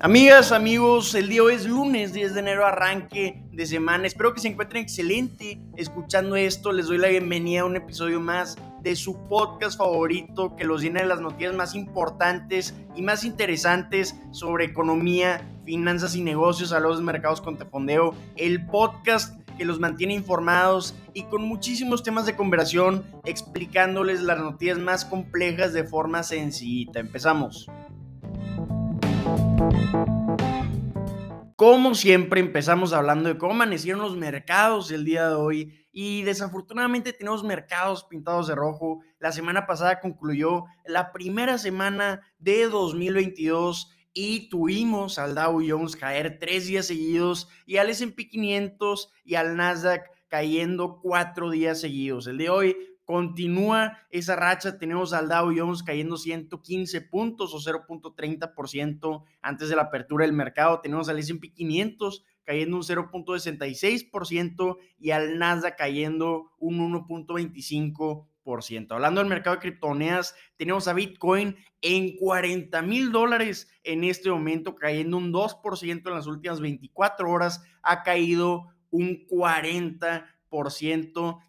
Amigas, amigos, el día hoy es lunes 10 de enero, arranque de semana. Espero que se encuentren excelente escuchando esto. Les doy la bienvenida a un episodio más de su podcast favorito que los llena de las noticias más importantes y más interesantes sobre economía, finanzas y negocios a los mercados con Tefondeo. El podcast que los mantiene informados y con muchísimos temas de conversación explicándoles las noticias más complejas de forma sencillita. Empezamos. Como siempre, empezamos hablando de cómo amanecieron los mercados el día de hoy y desafortunadamente tenemos mercados pintados de rojo. La semana pasada concluyó la primera semana de 2022 y tuvimos al Dow Jones caer tres días seguidos y al S&P 500 y al Nasdaq cayendo cuatro días seguidos. El de hoy Continúa esa racha, tenemos al Dow Jones cayendo 115 puntos o 0.30% antes de la apertura del mercado, tenemos al S&P 500 cayendo un 0.66% y al Nasdaq cayendo un 1.25%. Hablando del mercado de criptomonedas, tenemos a Bitcoin en 40 mil dólares en este momento, cayendo un 2% en las últimas 24 horas, ha caído un 40%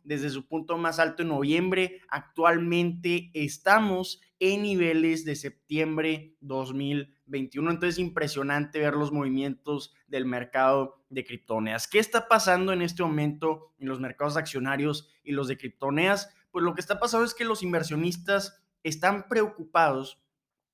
desde su punto más alto en noviembre. Actualmente estamos en niveles de septiembre 2021. Entonces es impresionante ver los movimientos del mercado de criptomonedas. ¿Qué está pasando en este momento en los mercados accionarios y los de criptomonedas? Pues lo que está pasando es que los inversionistas están preocupados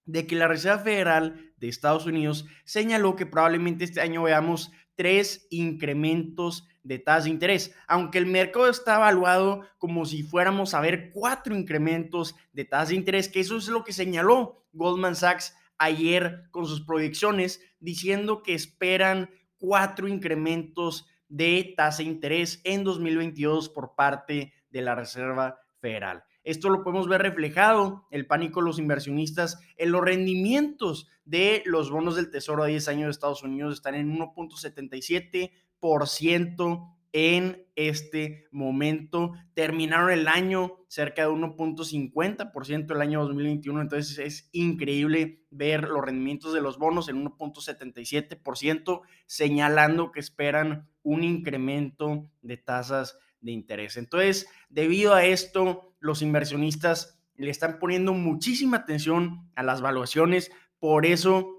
de que la Reserva Federal de Estados Unidos señaló que probablemente este año veamos tres incrementos de tasas de interés, aunque el mercado está evaluado como si fuéramos a ver cuatro incrementos de tasas de interés, que eso es lo que señaló Goldman Sachs ayer con sus proyecciones, diciendo que esperan cuatro incrementos de tasa de interés en 2022 por parte de la Reserva Federal. Esto lo podemos ver reflejado, el pánico de los inversionistas, en los rendimientos de los bonos del Tesoro a 10 años de Estados Unidos están en 1.77% en este momento. Terminaron el año cerca de 1.50% el año 2021, entonces es increíble ver los rendimientos de los bonos en 1.77%, señalando que esperan un incremento de tasas de interés. Entonces, debido a esto, los inversionistas le están poniendo muchísima atención a las valuaciones, por eso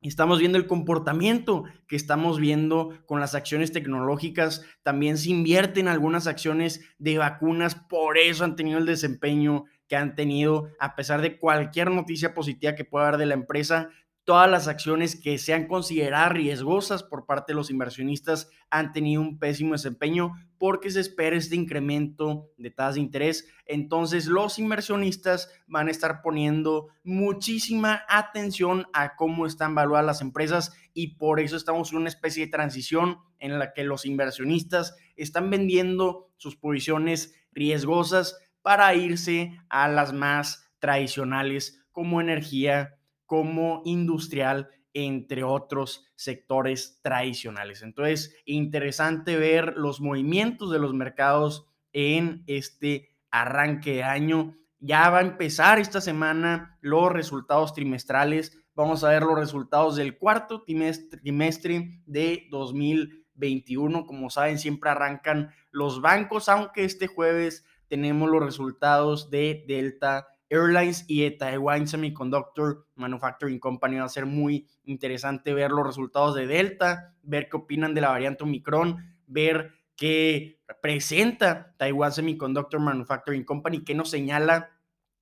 Estamos viendo el comportamiento que estamos viendo con las acciones tecnológicas. También se invierten algunas acciones de vacunas, por eso han tenido el desempeño que han tenido, a pesar de cualquier noticia positiva que pueda haber de la empresa todas las acciones que sean consideradas riesgosas por parte de los inversionistas han tenido un pésimo desempeño porque se espera este incremento de tasas de interés. Entonces los inversionistas van a estar poniendo muchísima atención a cómo están valuadas las empresas y por eso estamos en una especie de transición en la que los inversionistas están vendiendo sus posiciones riesgosas para irse a las más tradicionales como energía, como industrial, entre otros sectores tradicionales. Entonces, interesante ver los movimientos de los mercados en este arranque de año. Ya va a empezar esta semana los resultados trimestrales. Vamos a ver los resultados del cuarto trimestre de 2021. Como saben, siempre arrancan los bancos, aunque este jueves tenemos los resultados de Delta Airlines y Taiwan Semiconductor Manufacturing Company. Va a ser muy interesante ver los resultados de Delta, ver qué opinan de la variante Omicron, ver qué presenta Taiwan Semiconductor Manufacturing Company, qué nos señala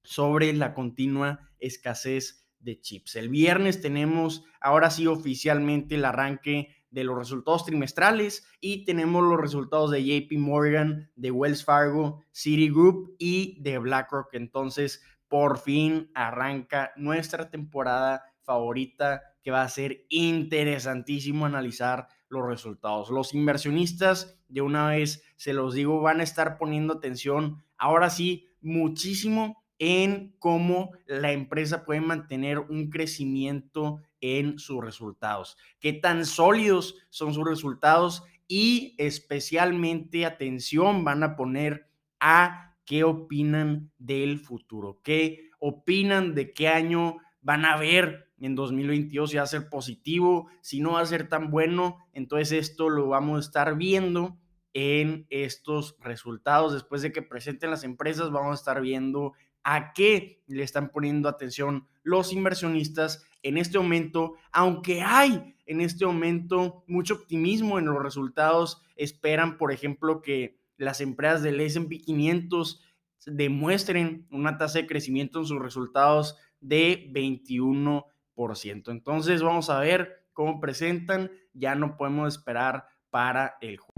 sobre la continua escasez de chips. El viernes tenemos ahora sí oficialmente el arranque de los resultados trimestrales y tenemos los resultados de JP Morgan, de Wells Fargo, Citigroup y de BlackRock. Entonces, por fin arranca nuestra temporada favorita que va a ser interesantísimo analizar los resultados. Los inversionistas, de una vez se los digo, van a estar poniendo atención ahora sí muchísimo en cómo la empresa puede mantener un crecimiento en sus resultados, qué tan sólidos son sus resultados y especialmente atención van a poner a qué opinan del futuro, qué opinan de qué año van a ver en 2022 si va a ser positivo, si no va a ser tan bueno, entonces esto lo vamos a estar viendo en estos resultados. Después de que presenten las empresas, vamos a estar viendo a qué le están poniendo atención los inversionistas en este momento, aunque hay en este momento mucho optimismo en los resultados, esperan, por ejemplo, que las empresas del S&P 500 demuestren una tasa de crecimiento en sus resultados de 21%. Entonces vamos a ver cómo presentan, ya no podemos esperar para el juego.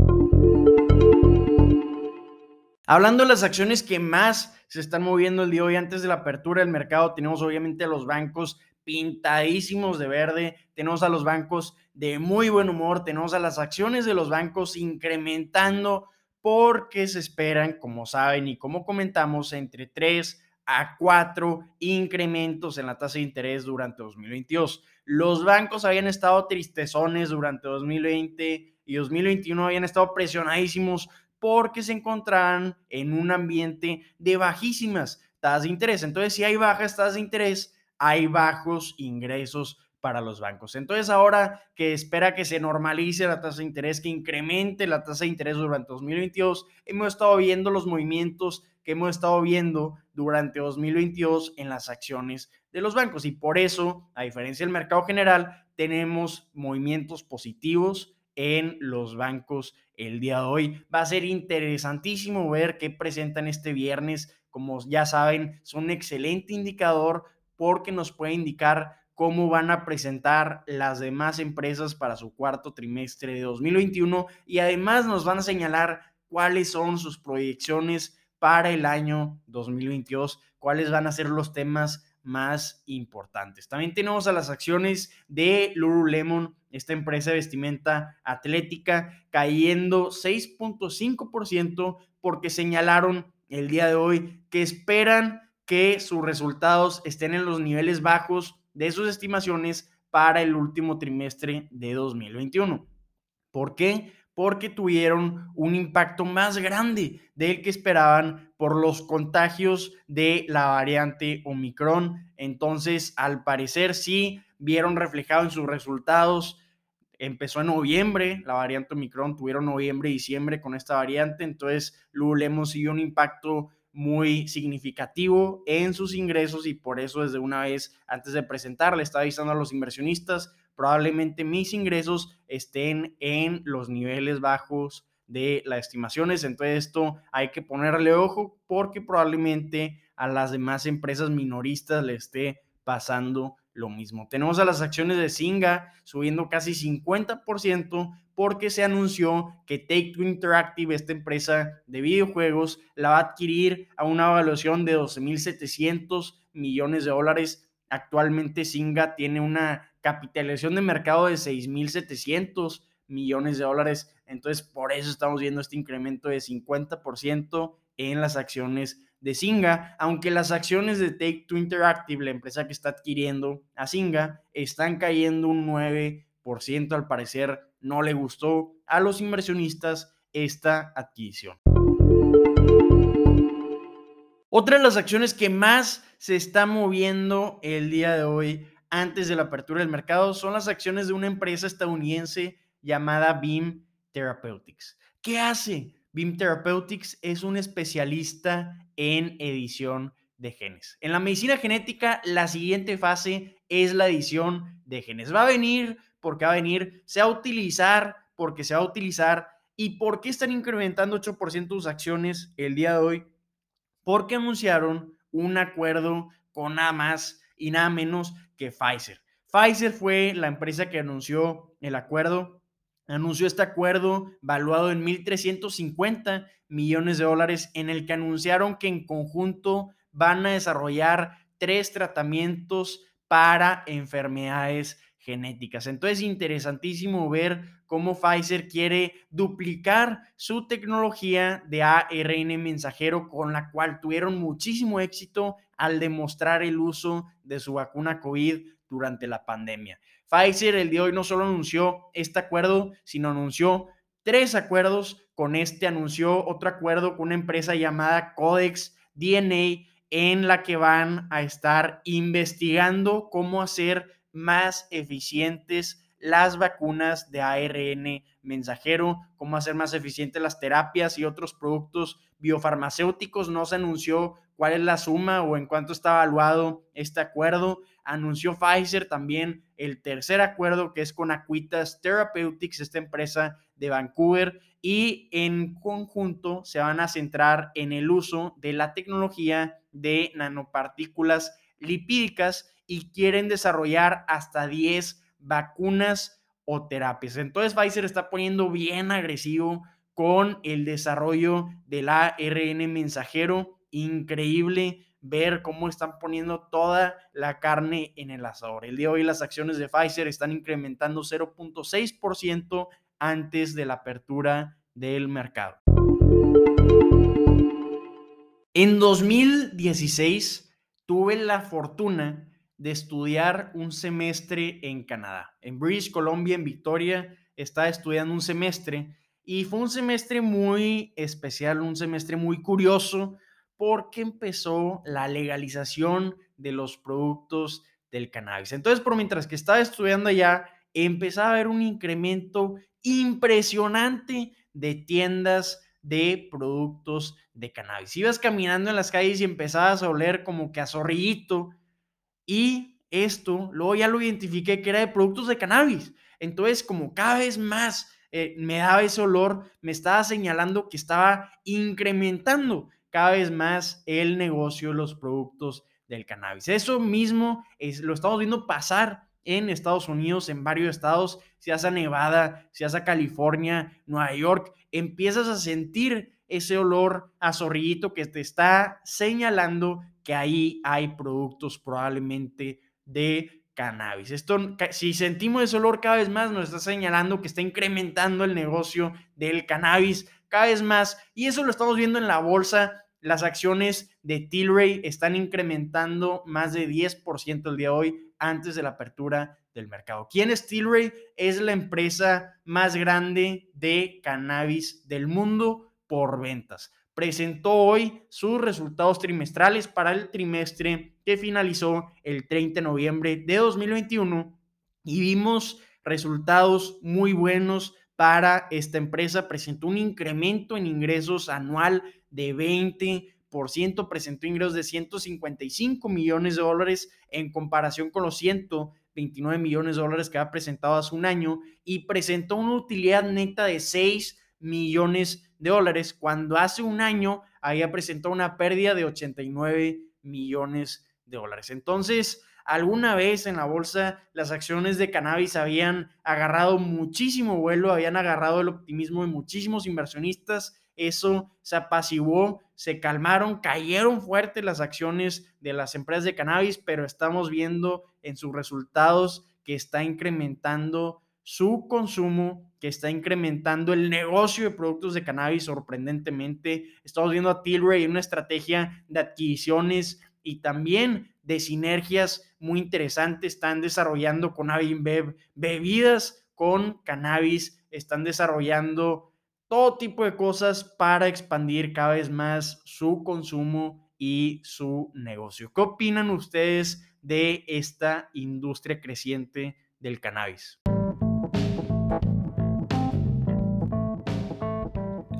Hablando de las acciones que más se están moviendo el día de hoy antes de la apertura del mercado, tenemos obviamente a los bancos pintadísimos de verde, tenemos a los bancos de muy buen humor, tenemos a las acciones de los bancos incrementando porque se esperan, como saben y como comentamos, entre 3 a 4 incrementos en la tasa de interés durante 2022. Los bancos habían estado tristezones durante 2020 y 2021 habían estado presionadísimos porque se encontraban en un ambiente de bajísimas tasas de interés. Entonces, si hay bajas tasas de interés, hay bajos ingresos para los bancos. Entonces, ahora que espera que se normalice la tasa de interés, que incremente la tasa de interés durante 2022, hemos estado viendo los movimientos que hemos estado viendo durante 2022 en las acciones de los bancos. Y por eso, a diferencia del mercado general, tenemos movimientos positivos en los bancos el día de hoy. Va a ser interesantísimo ver qué presentan este viernes. Como ya saben, son un excelente indicador porque nos puede indicar cómo van a presentar las demás empresas para su cuarto trimestre de 2021 y además nos van a señalar cuáles son sus proyecciones para el año 2022, cuáles van a ser los temas más importantes. También tenemos a las acciones de Lululemon, esta empresa de vestimenta atlética, cayendo 6.5% porque señalaron el día de hoy que esperan que sus resultados estén en los niveles bajos de sus estimaciones para el último trimestre de 2021. ¿Por qué? Porque tuvieron un impacto más grande del que esperaban por los contagios de la variante Omicron. Entonces, al parecer, sí vieron reflejado en sus resultados. Empezó en noviembre, la variante Omicron, tuvieron noviembre y diciembre con esta variante. Entonces, Lululemon siguió un impacto muy significativo en sus ingresos y por eso desde una vez antes de presentar le estaba avisando a los inversionistas, probablemente mis ingresos estén en los niveles bajos de las estimaciones. Entonces esto hay que ponerle ojo porque probablemente a las demás empresas minoristas le esté pasando lo mismo. Tenemos a las acciones de Singa subiendo casi 50% porque se anunció que Take Two Interactive, esta empresa de videojuegos, la va a adquirir a una evaluación de 12.700 millones de dólares. Actualmente Singa tiene una capitalización de mercado de 6.700 millones de dólares. Entonces, por eso estamos viendo este incremento de 50% en las acciones de Singa, aunque las acciones de Take Two Interactive, la empresa que está adquiriendo a Singa, están cayendo un 9%. Al parecer, no le gustó a los inversionistas esta adquisición. Otra de las acciones que más se está moviendo el día de hoy antes de la apertura del mercado son las acciones de una empresa estadounidense llamada Beam Therapeutics. ¿Qué hace? Beam Therapeutics es un especialista en edición de genes. En la medicina genética, la siguiente fase es la edición de genes. Va a venir porque va a venir, se va a utilizar porque se va a utilizar. ¿Y por qué están incrementando 8% sus acciones el día de hoy? Porque anunciaron un acuerdo con nada más y nada menos que Pfizer. Pfizer fue la empresa que anunció el acuerdo anunció este acuerdo valuado en 1.350 millones de dólares en el que anunciaron que en conjunto van a desarrollar tres tratamientos para enfermedades genéticas. Entonces, interesantísimo ver cómo Pfizer quiere duplicar su tecnología de ARN mensajero con la cual tuvieron muchísimo éxito al demostrar el uso de su vacuna COVID durante la pandemia. Pfizer el día de hoy no solo anunció este acuerdo, sino anunció tres acuerdos. Con este anunció otro acuerdo con una empresa llamada Codex DNA en la que van a estar investigando cómo hacer más eficientes las vacunas de ARN mensajero, cómo hacer más eficientes las terapias y otros productos biofarmacéuticos. No se anunció cuál es la suma o en cuánto está evaluado este acuerdo. Anunció Pfizer también el tercer acuerdo que es con Aquitas Therapeutics, esta empresa de Vancouver, y en conjunto se van a centrar en el uso de la tecnología de nanopartículas lipídicas y quieren desarrollar hasta 10 vacunas o terapias. Entonces Pfizer está poniendo bien agresivo con el desarrollo del ARN mensajero. Increíble ver cómo están poniendo toda la carne en el asador. El día de hoy las acciones de Pfizer están incrementando 0.6% antes de la apertura del mercado. En 2016 tuve la fortuna de estudiar un semestre en Canadá. En British Columbia, en Victoria, estaba estudiando un semestre y fue un semestre muy especial, un semestre muy curioso porque empezó la legalización de los productos del cannabis. Entonces, por mientras que estaba estudiando allá, empezaba a haber un incremento impresionante de tiendas de productos de cannabis. Ibas caminando en las calles y empezabas a oler como que a zorrillito y esto, luego ya lo identifiqué que era de productos de cannabis. Entonces, como cada vez más eh, me daba ese olor, me estaba señalando que estaba incrementando cada vez más el negocio los productos del cannabis. Eso mismo es, lo estamos viendo pasar en Estados Unidos, en varios estados, si vas a Nevada, si vas a California, Nueva York, empiezas a sentir ese olor a zorrillito que te está señalando que ahí hay productos probablemente de cannabis. Esto, si sentimos ese olor cada vez más, nos está señalando que está incrementando el negocio del cannabis cada vez más. Y eso lo estamos viendo en la bolsa. Las acciones de Tilray están incrementando más de 10% el día de hoy antes de la apertura del mercado. ¿Quién es Tilray? Es la empresa más grande de cannabis del mundo por ventas presentó hoy sus resultados trimestrales para el trimestre que finalizó el 30 de noviembre de 2021 y vimos resultados muy buenos para esta empresa. Presentó un incremento en ingresos anual de 20%, presentó ingresos de 155 millones de dólares en comparación con los 129 millones de dólares que ha presentado hace un año y presentó una utilidad neta de 6 millones de dólares, cuando hace un año había presentado una pérdida de 89 millones de dólares. Entonces, alguna vez en la bolsa las acciones de cannabis habían agarrado muchísimo vuelo, habían agarrado el optimismo de muchísimos inversionistas. Eso se apaciguó, se calmaron, cayeron fuerte las acciones de las empresas de cannabis, pero estamos viendo en sus resultados que está incrementando su consumo, que está incrementando el negocio de productos de cannabis sorprendentemente. Estamos viendo a Tilray una estrategia de adquisiciones y también de sinergias muy interesantes. Están desarrollando con Avinbev bebidas con cannabis, están desarrollando todo tipo de cosas para expandir cada vez más su consumo y su negocio. ¿Qué opinan ustedes de esta industria creciente del cannabis?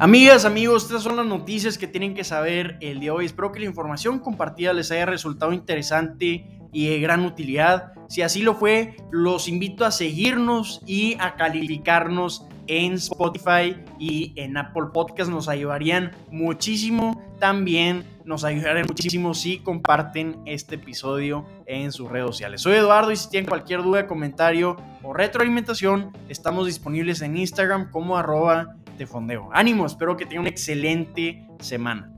Amigas, amigos, estas son las noticias que tienen que saber el día de hoy. Espero que la información compartida les haya resultado interesante y de gran utilidad. Si así lo fue, los invito a seguirnos y a calificarnos en Spotify y en Apple Podcast. Nos ayudarían muchísimo. También nos ayudarían muchísimo si comparten este episodio en sus redes sociales. Soy Eduardo y si tienen cualquier duda, comentario o retroalimentación, estamos disponibles en Instagram como arroba de. Ánimo, espero que tengan una excelente semana.